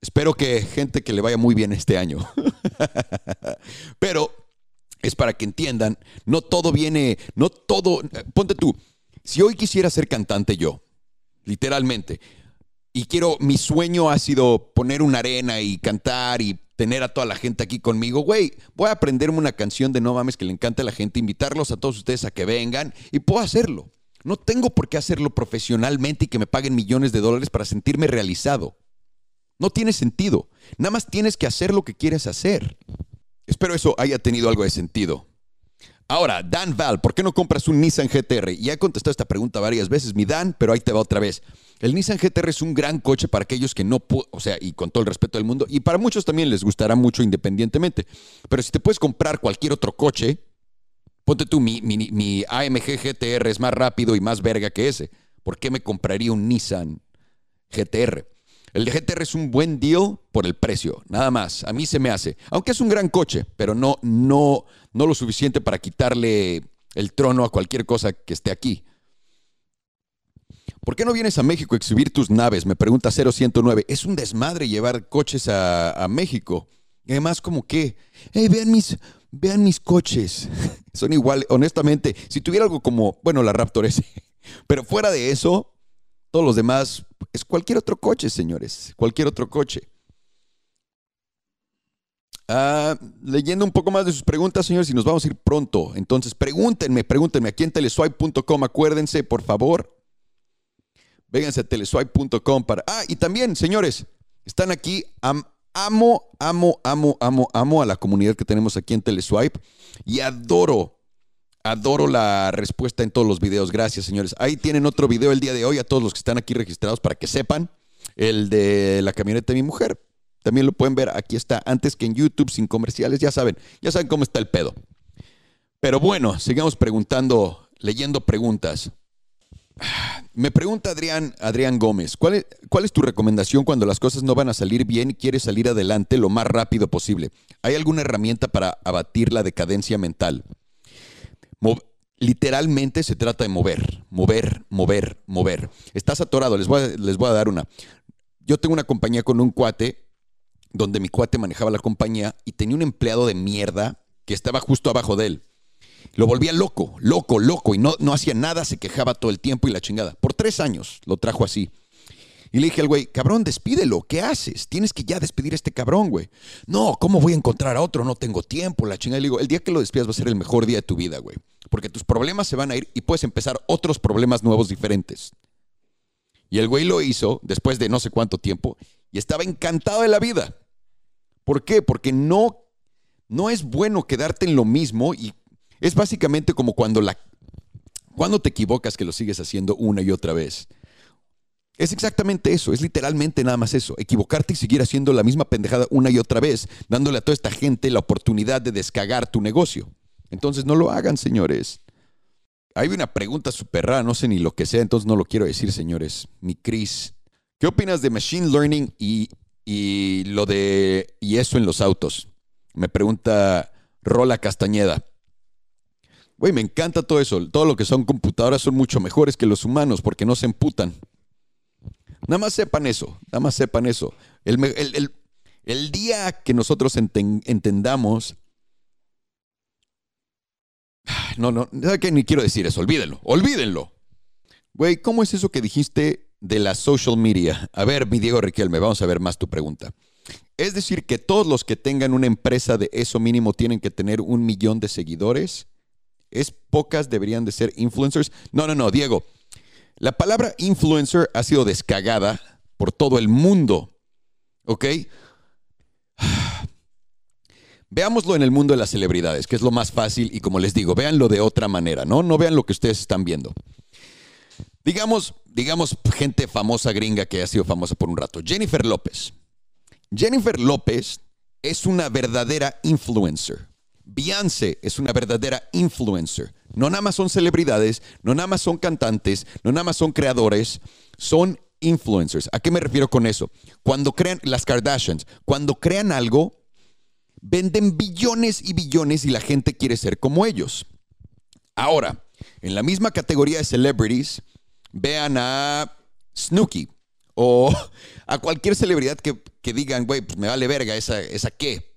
Espero que gente que le vaya muy bien este año. Pero es para que entiendan, no todo viene, no todo, ponte tú, si hoy quisiera ser cantante yo, literalmente, y quiero, mi sueño ha sido poner una arena y cantar y tener a toda la gente aquí conmigo, güey, voy a aprenderme una canción de No Mames que le encanta a la gente, invitarlos a todos ustedes a que vengan y puedo hacerlo. No tengo por qué hacerlo profesionalmente y que me paguen millones de dólares para sentirme realizado. No tiene sentido. Nada más tienes que hacer lo que quieres hacer. Espero eso haya tenido algo de sentido. Ahora, Dan Val, ¿por qué no compras un Nissan GTR? Ya he contestado esta pregunta varias veces, mi Dan, pero ahí te va otra vez. El Nissan GTR es un gran coche para aquellos que no, o sea, y con todo el respeto del mundo, y para muchos también les gustará mucho independientemente. Pero si te puedes comprar cualquier otro coche, ponte tú, mi, mi, mi AMG GTR es más rápido y más verga que ese. ¿Por qué me compraría un Nissan GTR? El GTR es un buen deal por el precio, nada más. A mí se me hace. Aunque es un gran coche, pero no, no, no lo suficiente para quitarle el trono a cualquier cosa que esté aquí. ¿Por qué no vienes a México a exhibir tus naves? Me pregunta 0109. Es un desmadre llevar coches a, México. Y además, como que, hey, vean mis, vean mis coches. Son iguales, honestamente. Si tuviera algo como, bueno, la Raptor S. Pero fuera de eso, todos los demás es cualquier otro coche, señores. Cualquier otro coche. Ah, leyendo un poco más de sus preguntas, señores, y nos vamos a ir pronto. Entonces, pregúntenme, pregúntenme aquí en teleswipe.com. Acuérdense, por favor. Vénganse a teleswipe.com para. Ah, y también, señores, están aquí. amo, amo, amo, amo, amo a la comunidad que tenemos aquí en Teleswipe y adoro Adoro la respuesta en todos los videos. Gracias, señores. Ahí tienen otro video el día de hoy a todos los que están aquí registrados para que sepan. El de la camioneta de mi mujer. También lo pueden ver. Aquí está antes que en YouTube sin comerciales. Ya saben, ya saben cómo está el pedo. Pero bueno, sigamos preguntando, leyendo preguntas. Me pregunta Adrián, Adrián Gómez, ¿cuál es, ¿cuál es, tu recomendación cuando las cosas no van a salir bien y quieres salir adelante lo más rápido posible? ¿Hay alguna herramienta para abatir la decadencia mental? Literalmente se trata de mover, mover, mover, mover. Estás atorado, les voy, a, les voy a dar una. Yo tengo una compañía con un cuate, donde mi cuate manejaba la compañía y tenía un empleado de mierda que estaba justo abajo de él. Lo volvía loco, loco, loco, y no, no hacía nada, se quejaba todo el tiempo y la chingada. Por tres años lo trajo así. Y le dije al güey, cabrón, despídelo, ¿qué haces? Tienes que ya despedir a este cabrón, güey. No, ¿cómo voy a encontrar a otro? No tengo tiempo, la chingada. Le digo, el día que lo despidas va a ser el mejor día de tu vida, güey. Porque tus problemas se van a ir y puedes empezar otros problemas nuevos diferentes. Y el güey lo hizo después de no sé cuánto tiempo y estaba encantado de la vida. ¿Por qué? Porque no, no es bueno quedarte en lo mismo y es básicamente como cuando, la, cuando te equivocas que lo sigues haciendo una y otra vez. Es exactamente eso, es literalmente nada más eso, equivocarte y seguir haciendo la misma pendejada una y otra vez, dándole a toda esta gente la oportunidad de descagar tu negocio. Entonces no lo hagan, señores. Hay una pregunta súper rara, no sé ni lo que sea, entonces no lo quiero decir, señores. Mi Cris, ¿qué opinas de Machine Learning y, y lo de y eso en los autos? Me pregunta Rola Castañeda. Güey, me encanta todo eso. Todo lo que son computadoras son mucho mejores que los humanos porque no se emputan. Nada más sepan eso, nada más sepan eso. El, día que nosotros entendamos... No, no, que ni quiero decir eso, olvídenlo, olvídenlo. Güey, ¿cómo es eso que dijiste de la social media? A ver, mi Diego Riquelme, vamos a ver más tu pregunta. Es decir, que todos los que tengan una empresa de eso mínimo tienen que tener un millón de seguidores. ¿Es pocas deberían de ser influencers? No, no, no, Diego. La palabra influencer ha sido descagada por todo el mundo. ¿Ok? Veámoslo en el mundo de las celebridades, que es lo más fácil y como les digo, véanlo de otra manera, ¿no? No vean lo que ustedes están viendo. Digamos, digamos gente famosa gringa que ha sido famosa por un rato. Jennifer López. Jennifer López es una verdadera influencer. Beyoncé es una verdadera influencer. No nada más son celebridades, no nada más son cantantes, no nada más son creadores, son influencers. ¿A qué me refiero con eso? Cuando crean las Kardashians, cuando crean algo, venden billones y billones y la gente quiere ser como ellos. Ahora, en la misma categoría de celebrities, vean a Snooki o a cualquier celebridad que, digan, güey, pues me vale verga, esa, esa qué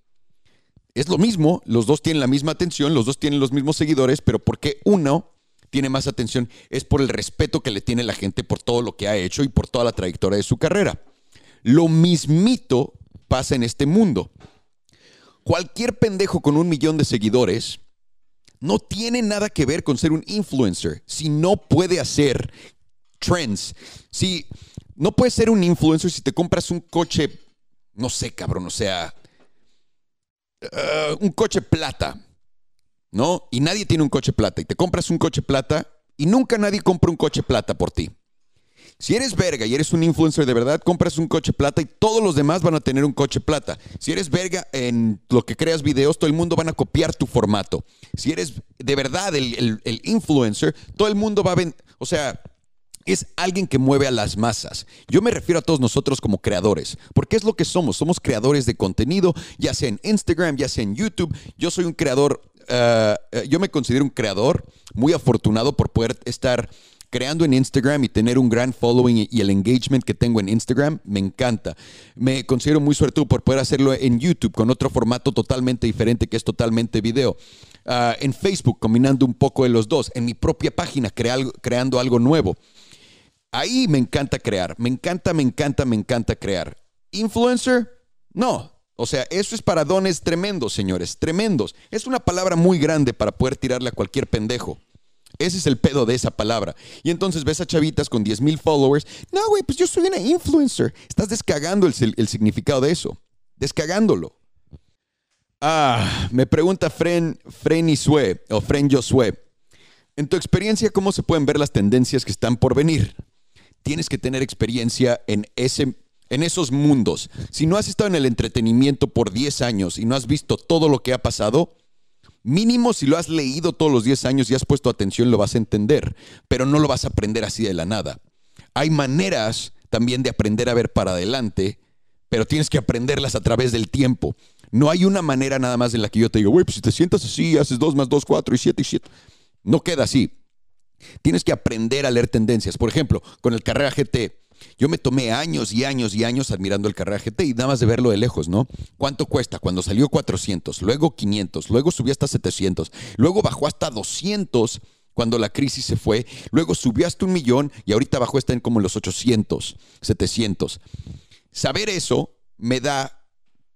es lo mismo, los dos tienen la misma atención, los dos tienen los mismos seguidores, pero ¿por qué uno tiene más atención? Es por el respeto que le tiene la gente por todo lo que ha hecho y por toda la trayectoria de su carrera. Lo mismito pasa en este mundo. Cualquier pendejo con un millón de seguidores no tiene nada que ver con ser un influencer si no puede hacer trends. Si no puedes ser un influencer si te compras un coche, no sé, cabrón, o sea, eh, un coche plata, ¿no? Y nadie tiene un coche plata. Y te compras un coche plata y nunca nadie compra un coche plata por ti. Si eres verga y eres un influencer de verdad, compras un coche plata y todos los demás van a tener un coche plata. Si eres verga en lo que creas videos, todo el mundo van a copiar tu formato. Si eres de verdad el, influencer, todo el mundo va a ver, o sea, es alguien que mueve a las masas. Yo me refiero a todos nosotros como creadores, porque es lo que somos. Somos creadores de contenido, ya sea en Instagram, ya sea en YouTube. Yo soy un creador, eh, eh, yo me considero un creador muy afortunado por poder estar creando en Instagram y tener un gran following y el engagement que tengo en Instagram, me encanta. Me considero muy suertudo por poder hacerlo en YouTube con otro formato totalmente diferente que es totalmente video. Ah, en Facebook, combinando un poco de los dos. En mi propia página, creando algo nuevo. Ahí me encanta crear. Me encanta, me encanta, me encanta crear. Influencer, no. O sea, eso es para dones tremendos, señores, tremendos. Es una palabra muy grande para poder tirarle a cualquier pendejo. Ese es el pedo de esa palabra. Y entonces ves a chavitas con 10 mil followers. No, güey, pues yo soy una influencer. Estás descagando el, significado de eso. Descagándolo. Ah, me pregunta Fren, Fren Sue o Fren Josué. En tu experiencia, ¿cómo se pueden ver las tendencias que están por venir? Tienes que tener experiencia en, ese, en esos mundos. Si no has estado en el entretenimiento por 10 años y no has visto todo lo que ha pasado, Mínimo si lo has leído todos los 10 años y has puesto atención lo vas a entender, pero no lo vas a aprender así de la nada. Hay maneras también de aprender a ver para adelante, pero tienes que aprenderlas a través del tiempo. No hay una manera nada más en la que yo te digo, güey, pues si te sientas así, haces 2 más 2, 4 y 7 y 7. No queda así. Tienes que aprender a leer tendencias. Por ejemplo, con el Carrera GT, yo me tomé años y años y años admirando el Carrera GT y nada más de verlo de lejos, ¿no? ¿Cuánto cuesta? Cuando salió 400, luego 500, luego subió hasta 700, luego bajó hasta 200 cuando la crisis se fue, luego subió hasta un millón y ahorita bajó está en como los 800, 700. Saber eso me da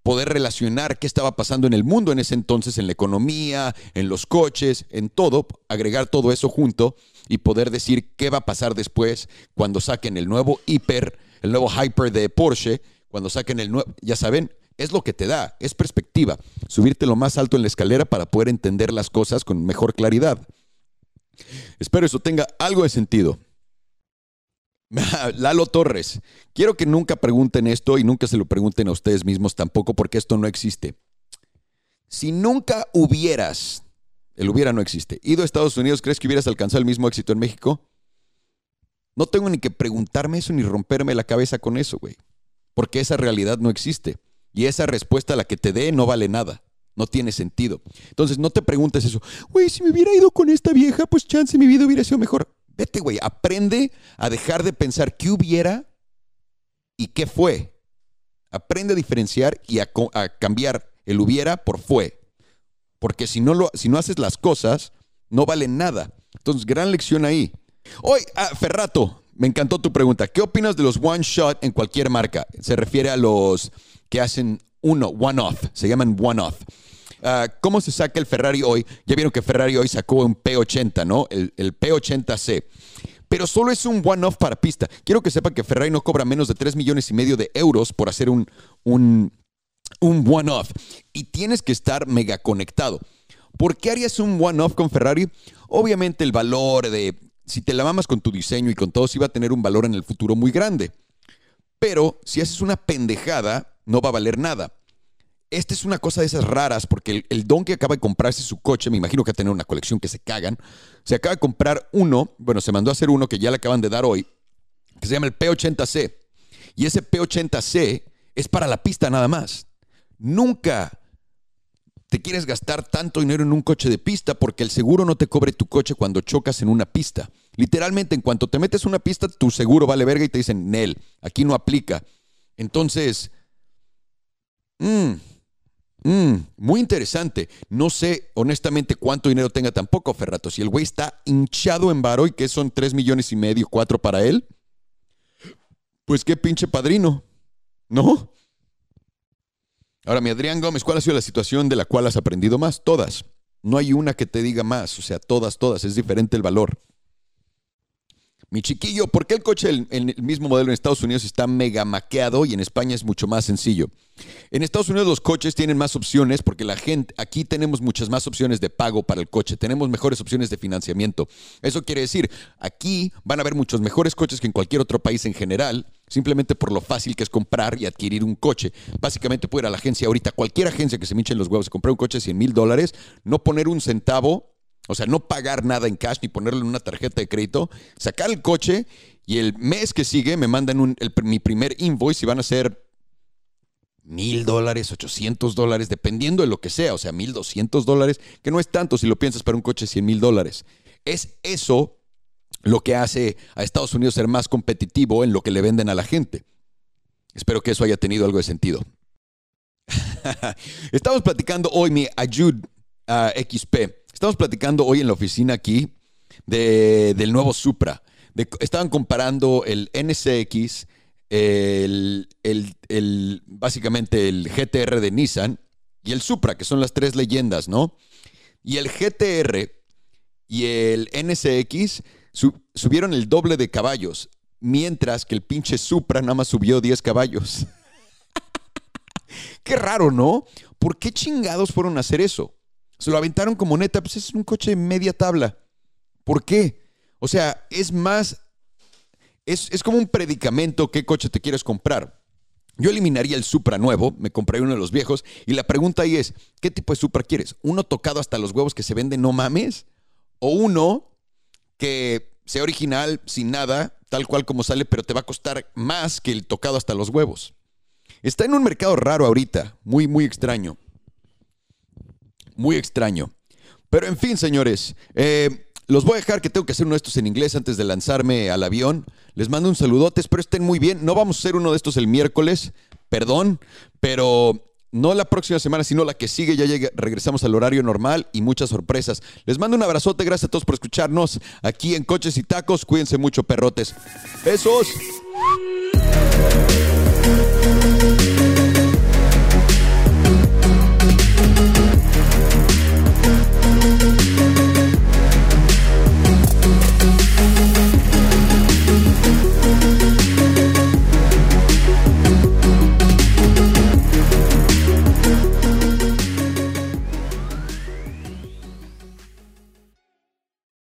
poder relacionar qué estaba pasando en el mundo en ese entonces, en la economía, en los coches, en todo, agregar todo eso junto y poder decir qué va a pasar después cuando saquen el nuevo hiper, el nuevo hyper de Porsche, cuando saquen el nuevo, ya saben, es lo que te da, es perspectiva, subirte lo más alto en la escalera para poder entender las cosas con mejor claridad. Espero eso tenga algo de sentido. Lalo Torres, quiero que nunca pregunten esto y nunca se lo pregunten a ustedes mismos tampoco porque esto no existe. Si nunca hubieras, el hubiera no existe, ido a Estados Unidos, ¿crees que hubieras alcanzado el mismo éxito en México? No tengo ni que preguntarme eso ni romperme la cabeza con eso, güey. Porque esa realidad no existe. Y esa respuesta a la que te dé no vale nada. No tiene sentido. Entonces no te preguntes eso. Güey, si me hubiera ido con esta vieja, pues chance mi vida hubiera sido mejor. Vete, güey, aprende a dejar de pensar qué hubiera y qué fue. Aprende a diferenciar y a, cambiar el hubiera por fue. Porque si no, lo, si no haces las cosas, no valen nada. Entonces, gran lección ahí. Hoy, ah, Ferrato, me encantó tu pregunta. ¿Qué opinas de los one shot en cualquier marca? Se refiere a los que hacen uno, one off. Se llaman one off. Ah, ¿Cómo se saca el Ferrari hoy? Ya vieron que Ferrari hoy sacó un P80, ¿no? El, P80C. Pero solo es un one-off para pista. Quiero que sepan que Ferrari no cobra menos de 3 millones y medio de euros por hacer un, un, one-off. Y tienes que estar mega conectado. ¿Por qué harías un one-off con Ferrari? Obviamente el valor de, si te la mamas con tu diseño y con todo, sí va a tener un valor en el futuro muy grande. Pero si haces una pendejada, no va a valer nada. Esta es una cosa de esas raras, porque el, don que acaba de comprarse su coche, me imagino que va a tener una colección que se cagan. Se acaba de comprar uno, bueno, se mandó a hacer uno que ya le acaban de dar hoy, que se llama el P80C. Y ese P80C es para la pista nada más. Nunca te quieres gastar tanto dinero en un coche de pista porque el seguro no te cobre tu coche cuando chocas en una pista. Literalmente, en cuanto te metes una pista, tu seguro vale verga y te dicen, Nel, aquí no aplica. Entonces, mmm, Mm, muy interesante. No sé honestamente cuánto dinero tenga tampoco Ferrato. Si el güey está hinchado en varo y que son 3 millones y medio, 4 para él, pues qué pinche padrino, ¿no? Ahora, mi Adrián Gómez, ¿cuál ha sido la situación de la cual has aprendido más? Todas. No hay una que te diga más, o sea, todas, todas. Es diferente el valor. Mi chiquillo, ¿por qué el coche en el, mismo modelo en Estados Unidos está mega maqueado y en España es mucho más sencillo? En Estados Unidos los coches tienen más opciones porque la gente, aquí tenemos muchas más opciones de pago para el coche, tenemos mejores opciones de financiamiento. Eso quiere decir, aquí van a haber muchos mejores coches que en cualquier otro país en general, simplemente por lo fácil que es comprar y adquirir un coche. Básicamente puede ir a la agencia ahorita, cualquier agencia que se minche en los huevos, comprar un coche de 100 mil dólares, no poner un centavo o sea, no pagar nada en cash ni ponerlo en una tarjeta de crédito, sacar el coche y el mes que sigue me mandan mi primer invoice y van a ser mil dólares, ochocientos dólares, dependiendo de lo que sea, o sea, mil doscientos dólares, que no es tanto si lo piensas para un coche cien mil dólares. Es eso lo que hace a Estados Unidos ser más competitivo en lo que le venden a la gente. Espero que eso haya tenido algo de sentido. Estamos platicando hoy mi Ayud uh, XP. Estamos platicando hoy en la oficina aquí del nuevo Supra. estaban comparando el NCX, el, básicamente el GTR de Nissan y el Supra, que son las tres leyendas, ¿no? Y el GTR y el NCX subieron el doble de caballos, mientras que el pinche Supra nada más subió 10 caballos. Qué raro, ¿no? ¿Por qué chingados fueron a hacer eso? Se lo aventaron como neta, pues es un coche media tabla. ¿Por qué? O sea, es más, es, es como un predicamento qué coche te quieres comprar. Yo eliminaría el Supra nuevo, me compraría uno de los viejos, y la pregunta ahí es, ¿qué tipo de Supra quieres? ¿Uno tocado hasta los huevos que se vende no mames? ¿O uno que sea original, sin nada, tal cual como sale, pero te va a costar más que el tocado hasta los huevos? Está en un mercado raro ahorita, muy, muy extraño muy extraño. Pero en fin, señores, eh, los voy a dejar que tengo que hacer uno de estos en inglés antes de lanzarme al avión. Les mando un saludote, espero estén muy bien. No vamos a hacer uno de estos el miércoles, perdón, pero no la próxima semana, sino la que sigue. Ya regresamos al horario normal y muchas sorpresas. Les mando un abrazote, gracias a todos por escucharnos aquí en Coches y Tacos. Cuídense mucho, perrotes. Besos.